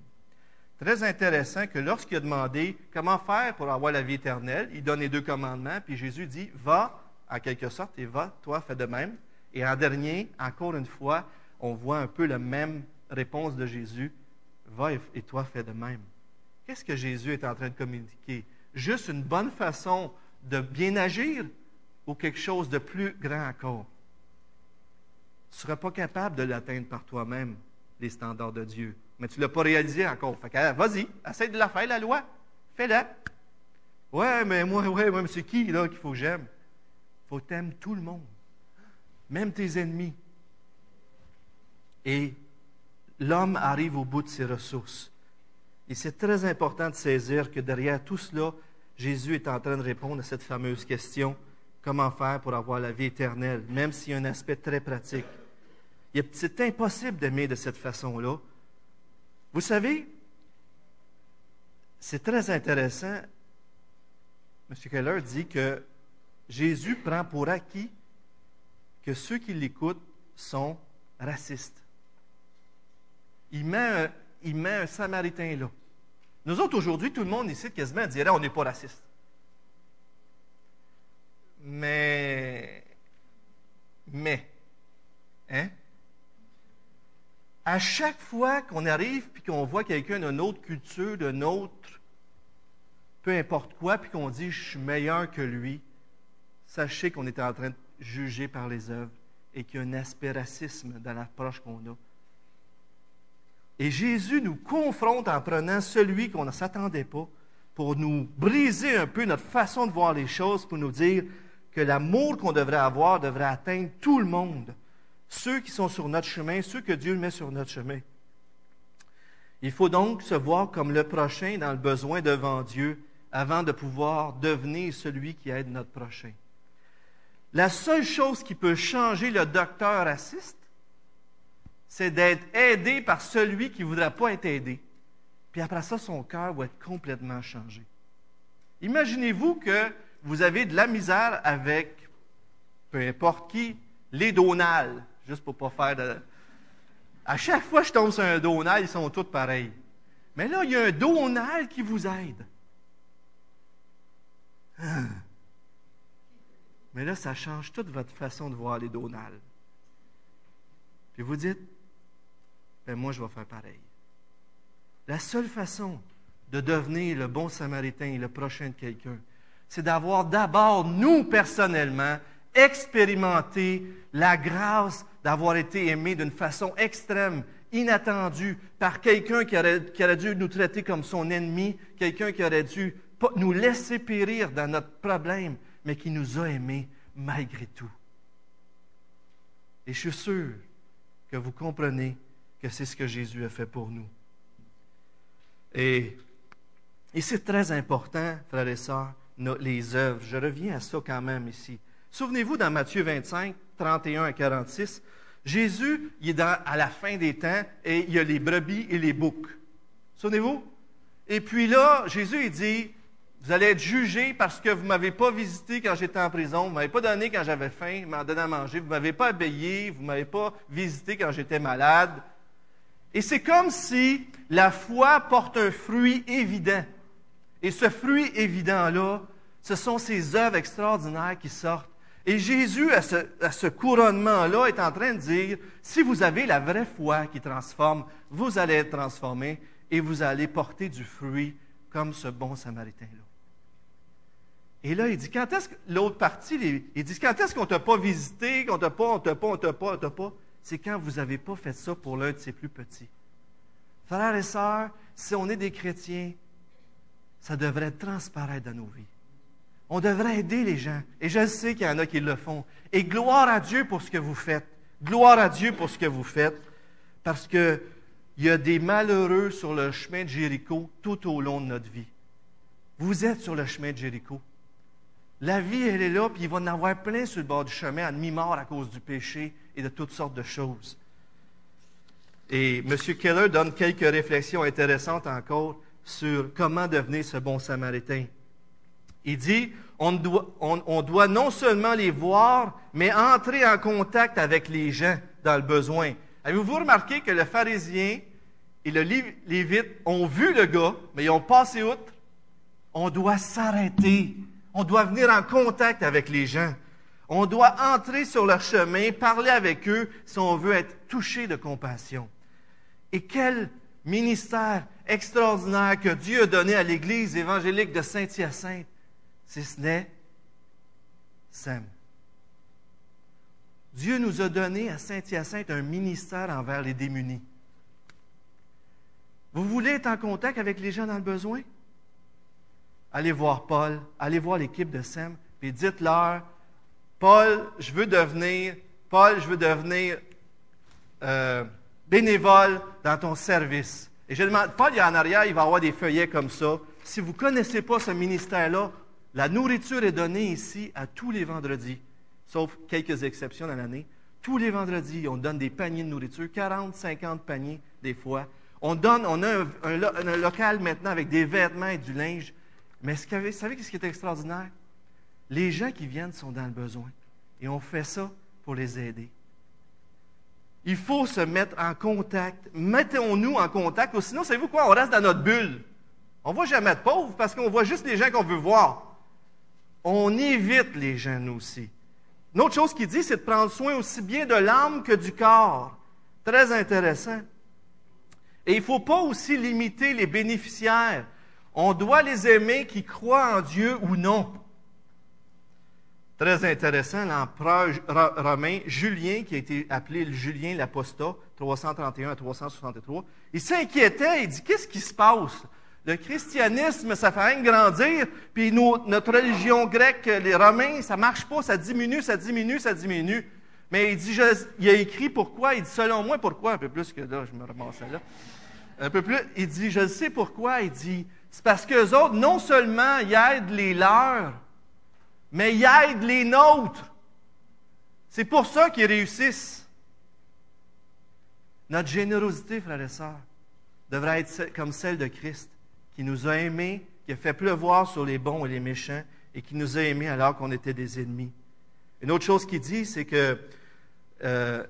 Très intéressant que lorsqu'il a demandé comment faire pour avoir la vie éternelle, il donne les deux commandements, puis Jésus dit, va, en quelque sorte, et va, toi, fais de même. Et en dernier, encore une fois, on voit un peu la même réponse de Jésus, va et toi, fais de même. Qu'est-ce que Jésus est en train de communiquer? Juste une bonne façon de bien agir ou quelque chose de plus grand encore? Tu ne seras pas capable de l'atteindre par toi-même, les standards de Dieu. Mais tu ne l'as pas réalisé encore. Fait que, vas-y, essaie de la faire, la loi. Fais-la. Ouais, mais moi, ouais, mais c'est qui là qu'il faut que j'aime? Il faut que tout le monde, même tes ennemis. Et l'homme arrive au bout de ses ressources. Et c'est très important de saisir que derrière tout cela, Jésus est en train de répondre à cette fameuse question comment faire pour avoir la vie éternelle, même s'il y a un aspect très pratique. C'est impossible d'aimer de cette façon-là. Vous savez, c'est très intéressant. M. Keller dit que Jésus prend pour acquis que ceux qui l'écoutent sont racistes. Il met, un, il met un Samaritain là. Nous autres, aujourd'hui, tout le monde ici, quasiment, dirait on n'est pas raciste. Mais, mais, hein? À chaque fois qu'on arrive puis qu'on voit quelqu'un d'une autre culture, d'un autre, peu importe quoi, puis qu'on dit je suis meilleur que lui, sachez qu'on est en train de juger par les œuvres et qu'il y a un aspect racisme dans l'approche qu'on a. Et Jésus nous confronte en prenant celui qu'on ne s'attendait pas pour nous briser un peu notre façon de voir les choses, pour nous dire que l'amour qu'on devrait avoir devrait atteindre tout le monde, ceux qui sont sur notre chemin, ceux que Dieu met sur notre chemin. Il faut donc se voir comme le prochain dans le besoin devant Dieu avant de pouvoir devenir celui qui aide notre prochain. La seule chose qui peut changer le docteur raciste, c'est d'être aidé par celui qui ne voudra pas être aidé. Puis après ça, son cœur va être complètement changé. Imaginez-vous que vous avez de la misère avec, peu importe qui, les Donald, juste pour ne pas faire de... À chaque fois que je tombe sur un Donald, ils sont tous pareils. Mais là, il y a un Donald qui vous aide. Ah. Mais là, ça change toute votre façon de voir les Donald. Puis vous dites, ben moi, je vais faire pareil. La seule façon de devenir le bon samaritain et le prochain de quelqu'un, c'est d'avoir d'abord, nous personnellement, expérimenté la grâce d'avoir été aimé d'une façon extrême, inattendue, par quelqu'un qui aurait, qui aurait dû nous traiter comme son ennemi, quelqu'un qui aurait dû nous laisser périr dans notre problème, mais qui nous a aimés malgré tout. Et je suis sûr que vous comprenez que c'est ce que Jésus a fait pour nous. Et, et c'est très important, frères et sœurs, les œuvres. Je reviens à ça quand même ici. Souvenez-vous, dans Matthieu 25, 31 à 46, Jésus, il est à la fin des temps et il y a les brebis et les boucs. Souvenez-vous? Et puis là, Jésus, il dit, vous allez être jugés parce que vous ne m'avez pas visité quand j'étais en prison, vous ne m'avez pas donné quand j'avais faim, vous m'avez donné à manger, vous ne m'avez pas habillé, vous ne m'avez pas visité quand j'étais malade, et c'est comme si la foi porte un fruit évident. Et ce fruit évident-là, ce sont ces œuvres extraordinaires qui sortent. Et Jésus, à ce, couronnement-là, est en train de dire, si vous avez la vraie foi qui transforme, vous allez être transformé et vous allez porter du fruit comme ce bon samaritain-là. Et là, il dit, quand est-ce que l'autre partie, il dit, quand est-ce qu'on ne t'a pas visité, qu'on t'a pas, on ne t'a pas, on ne t'a pas, on ne t'a pas? C'est quand vous n'avez pas fait ça pour l'un de ses plus petits. Frères et sœurs, si on est des chrétiens, ça devrait transparaître dans nos vies. On devrait aider les gens. Et je sais qu'il y en a qui le font. Et gloire à Dieu pour ce que vous faites. Gloire à Dieu pour ce que vous faites. Parce qu'il y a des malheureux sur le chemin de Jéricho tout au long de notre vie. Vous êtes sur le chemin de Jéricho. La vie, elle est là, puis il va en avoir plein sur le bord du chemin, à demi-mort à cause du péché et de toutes sortes de choses. Et M. Keller donne quelques réflexions intéressantes encore sur comment devenir ce bon samaritain. Il dit, on doit, on doit, non seulement les voir, mais entrer en contact avec les gens dans le besoin. Avez-vous remarqué que le pharisien, et le Lévite ont vu le gars, mais ils ont passé outre? On doit s'arrêter. On doit venir en contact avec les gens. On doit entrer sur leur chemin, parler avec eux si on veut être touché de compassion. Et quel ministère extraordinaire que Dieu a donné à l'Église évangélique de Saint-Hyacinthe, si ce n'est Sam. Dieu nous a donné à Saint-Hyacinthe un ministère envers les démunis. Vous voulez être en contact avec les gens dans le besoin? Allez voir Paul, allez voir l'équipe de SEM, puis dites-leur, Paul, je veux devenir, Paul, je veux devenir euh, bénévole dans ton service. Et je demande, Paul, il a en arrière, il va avoir des feuillets comme ça. Si vous ne connaissez pas ce ministère-là, la nourriture est donnée ici à tous les vendredis, sauf quelques exceptions dans l'année. Tous les vendredis, on donne des paniers de nourriture, 40, 50 paniers des fois. On donne, on a un, local maintenant avec des vêtements et du linge. Mais vous savez ce qui est extraordinaire? Les gens qui viennent sont dans le besoin. Et on fait ça pour les aider. Il faut se mettre en contact. Mettons-nous en contact, ou sinon, savez-vous quoi? On reste dans notre bulle. On ne voit jamais de pauvres parce qu'on voit juste les gens qu'on veut voir. On évite les nous aussi. Une autre chose qu'il dit, c'est de prendre soin aussi bien de l'âme que du corps. Très intéressant. Et il ne faut pas aussi limiter les bénéficiaires. On doit les aimer qui croient en Dieu ou non. Très intéressant, l'empereur romain Julien, qui a été appelé Julien l'Apostat, 331 à 363, il s'inquiétait, il dit, qu'est-ce qui se passe? Le christianisme, ça fait rien grandir, puis notre religion grecque, les Romains, ça marche pas, ça diminue, ça diminue, ça diminue. Mais il dit, il a écrit pourquoi, il dit, selon moi, pourquoi, un peu plus que là, je me ramassais là. Un peu plus, il dit, je sais pourquoi, il dit, c'est parce qu'eux autres, non seulement ils aident les leurs, mais ils aident les nôtres. C'est pour ça qu'ils réussissent. Notre générosité, frères et sœurs, devrait être comme celle de Christ, qui nous a aimés, qui a fait pleuvoir sur les bons et les méchants, et qui nous a aimés alors qu'on était des ennemis. Une autre chose qu'il dit, c'est que, euh,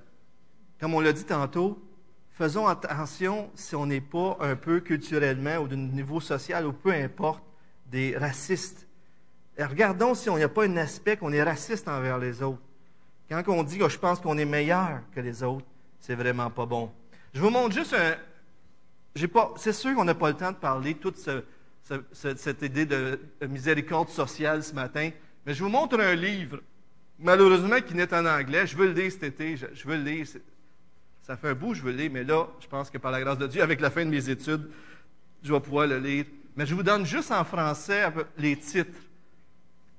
comme on l'a dit tantôt, faisons attention si on n'est pas un peu culturellement ou d'un niveau social ou peu importe des racistes. Et regardons si on n'y a pas un aspect qu'on est raciste envers les autres. Quand on dit que je pense qu'on est meilleur que les autres, c'est vraiment pas bon. Je vous montre juste un. C'est sûr qu'on n'a pas le temps de parler toute cette idée de, miséricorde sociale ce matin, mais je vous montre un livre, malheureusement qui n'est en anglais. Je veux le lire cet été, je, veux le lire. Ça fait un bout, je veux le lire, mais là, je pense que par la grâce de Dieu, avec la fin de mes études, je vais pouvoir le lire. Mais je vous donne juste en français les titres.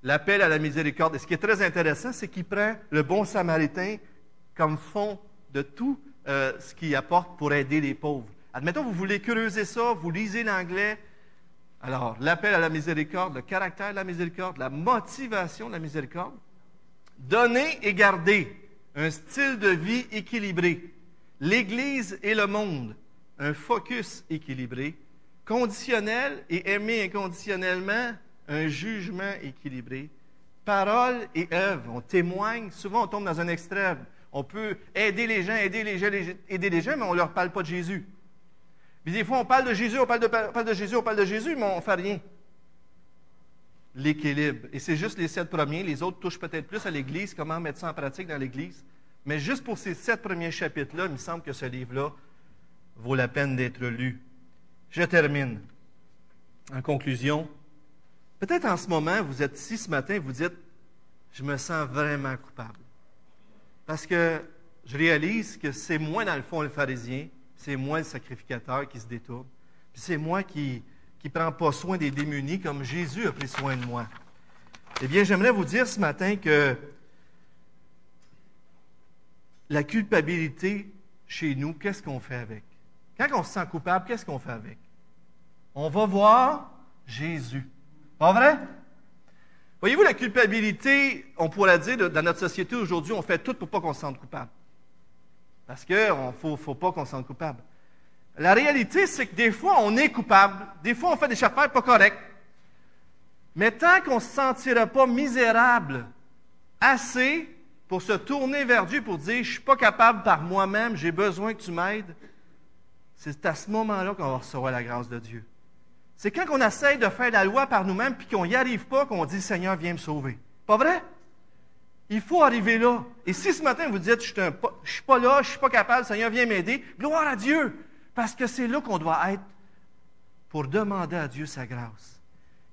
L'appel à la miséricorde. Et ce qui est très intéressant, c'est qu'il prend le bon samaritain comme fond de tout euh, ce qu'il apporte pour aider les pauvres. Admettons, vous voulez creuser ça, vous lisez l'anglais. Alors, l'appel à la miséricorde, le caractère de la miséricorde, la motivation de la miséricorde. Donner et garder un style de vie équilibré. L'Église et le monde, un focus équilibré, conditionnel et aimer inconditionnellement, un jugement équilibré. Parole et œuvre, on témoigne, souvent on tombe dans un extrême. On peut aider les gens, aider les gens, aider les gens, mais on ne leur parle pas de Jésus. Puis des fois, on parle de Jésus, on parle de, Jésus, on parle de Jésus, mais on ne fait rien. L'équilibre. Et c'est juste les sept premiers. Les autres touchent peut-être plus à l'Église, comment mettre ça en pratique dans l'Église. Mais juste pour ces sept premiers chapitres-là, il me semble que ce livre-là vaut la peine d'être lu. Je termine. En conclusion, peut-être en ce moment, vous êtes ici ce matin, vous dites, je me sens vraiment coupable. Parce que je réalise que c'est moi, dans le fond, le pharisien, c'est moi le sacrificateur qui se détourne, puis c'est moi qui ne prends pas soin des démunis comme Jésus a pris soin de moi. Eh bien, j'aimerais vous dire ce matin que la culpabilité chez nous, qu'est-ce qu'on fait avec? Quand on se sent coupable, qu'est-ce qu'on fait avec? On va voir Jésus. Pas vrai? Voyez-vous, la culpabilité, on pourrait dire, dans notre société aujourd'hui, on fait tout pour pas qu'on se sente coupable. Parce qu'il ne faut, pas qu'on se sente coupable. La réalité, c'est que des fois, on est coupable. Des fois, on fait des affaires pas correctes. Mais tant qu'on ne se sentira pas misérable assez pour se tourner vers Dieu pour dire, je ne suis pas capable par moi-même, j'ai besoin que tu m'aides, c'est à ce moment-là qu'on va recevoir la grâce de Dieu. C'est quand on essaye de faire la loi par nous-mêmes puis qu'on n'y arrive pas qu'on dit Seigneur, viens me sauver. Pas vrai? Il faut arriver là. Et si ce matin vous dites Je ne suis pas là, je ne suis pas capable, Seigneur, viens m'aider, gloire à Dieu. Parce que c'est là qu'on doit être pour demander à Dieu sa grâce.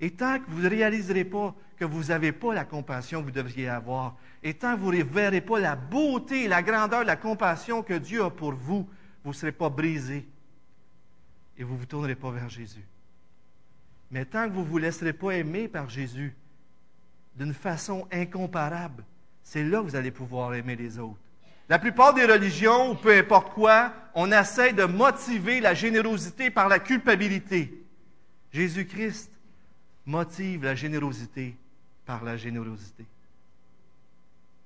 Et tant que vous ne réaliserez pas que vous n'avez pas la compassion que vous devriez avoir, et tant que vous ne verrez pas la beauté, la grandeur, la compassion que Dieu a pour vous, vous ne serez pas brisé et vous ne vous tournerez pas vers Jésus. Mais tant que vous ne vous laisserez pas aimer par Jésus d'une façon incomparable, c'est là que vous allez pouvoir aimer les autres. La plupart des religions, ou peu importe quoi, on essaie de motiver la générosité par la culpabilité. Jésus-Christ motive la générosité par la générosité.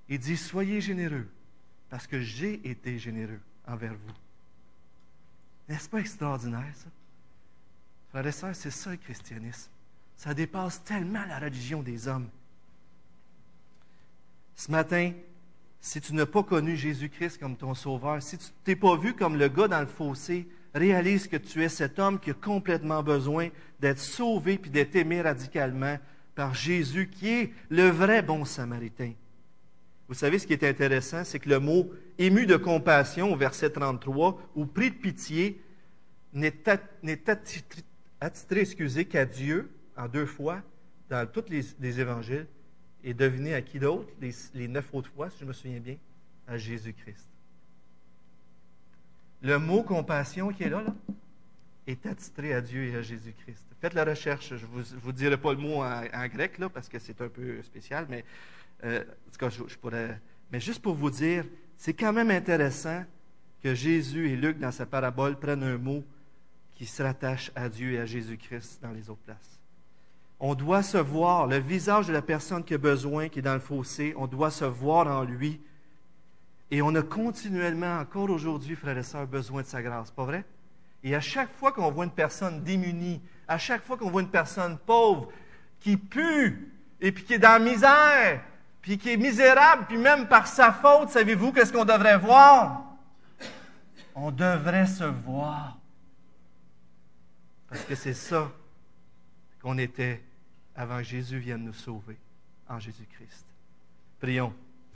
Il dit, soyez généreux, parce que j'ai été généreux envers vous. N'est-ce pas extraordinaire, ça? Frères et sœurs, c'est ça le christianisme. Ça dépasse tellement la religion des hommes. Ce matin, si tu n'as pas connu Jésus-Christ comme ton sauveur, si tu ne t'es pas vu comme le gars dans le fossé, réalise que tu es cet homme qui a complètement besoin d'être sauvé puis d'être aimé radicalement par Jésus, qui est le vrai bon samaritain. Vous savez, ce qui est intéressant, c'est que le mot ému de compassion au verset 33 ou pris de pitié n'est attitré, excusez, qu'à Dieu en deux fois dans tous les, évangiles. Et devinez à qui d'autre, les, neuf autres fois, si je me souviens bien, à Jésus-Christ. Le mot compassion qui est là, est attitré à Dieu et à Jésus-Christ. Faites la recherche. Je ne vous, dirai pas le mot en, grec, là, parce que c'est un peu spécial, mais euh, en tout cas, je, pourrais. Mais juste pour vous dire, c'est quand même intéressant que Jésus et Luc, dans sa parabole, prennent un mot qui se rattache à Dieu et à Jésus-Christ dans les autres places. On doit se voir, le visage de la personne qui a besoin, qui est dans le fossé, on doit se voir en lui. Et on a continuellement, encore aujourd'hui, frères et sœurs, besoin de sa grâce, pas vrai? Et à chaque fois qu'on voit une personne démunie, à chaque fois qu'on voit une personne pauvre, qui pue, et puis qui est dans la misère, puis qui est misérable, puis même par sa faute, savez-vous qu'est-ce qu'on devrait voir? On devrait se voir. Parce que c'est ça qu'on était avant Jésus vienne nous sauver en Jésus-Christ. Prions.